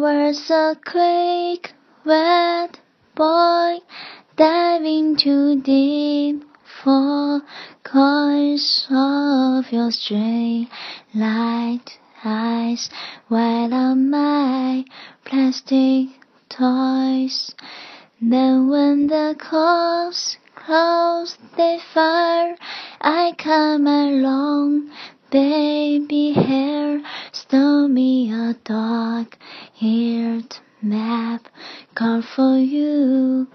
was a quick, wet boy diving too deep for coils of your stray light eyes, while on my plastic toys. Then when the cops close they fire, I come along, baby hair, stole me a dog-eared map, call for you.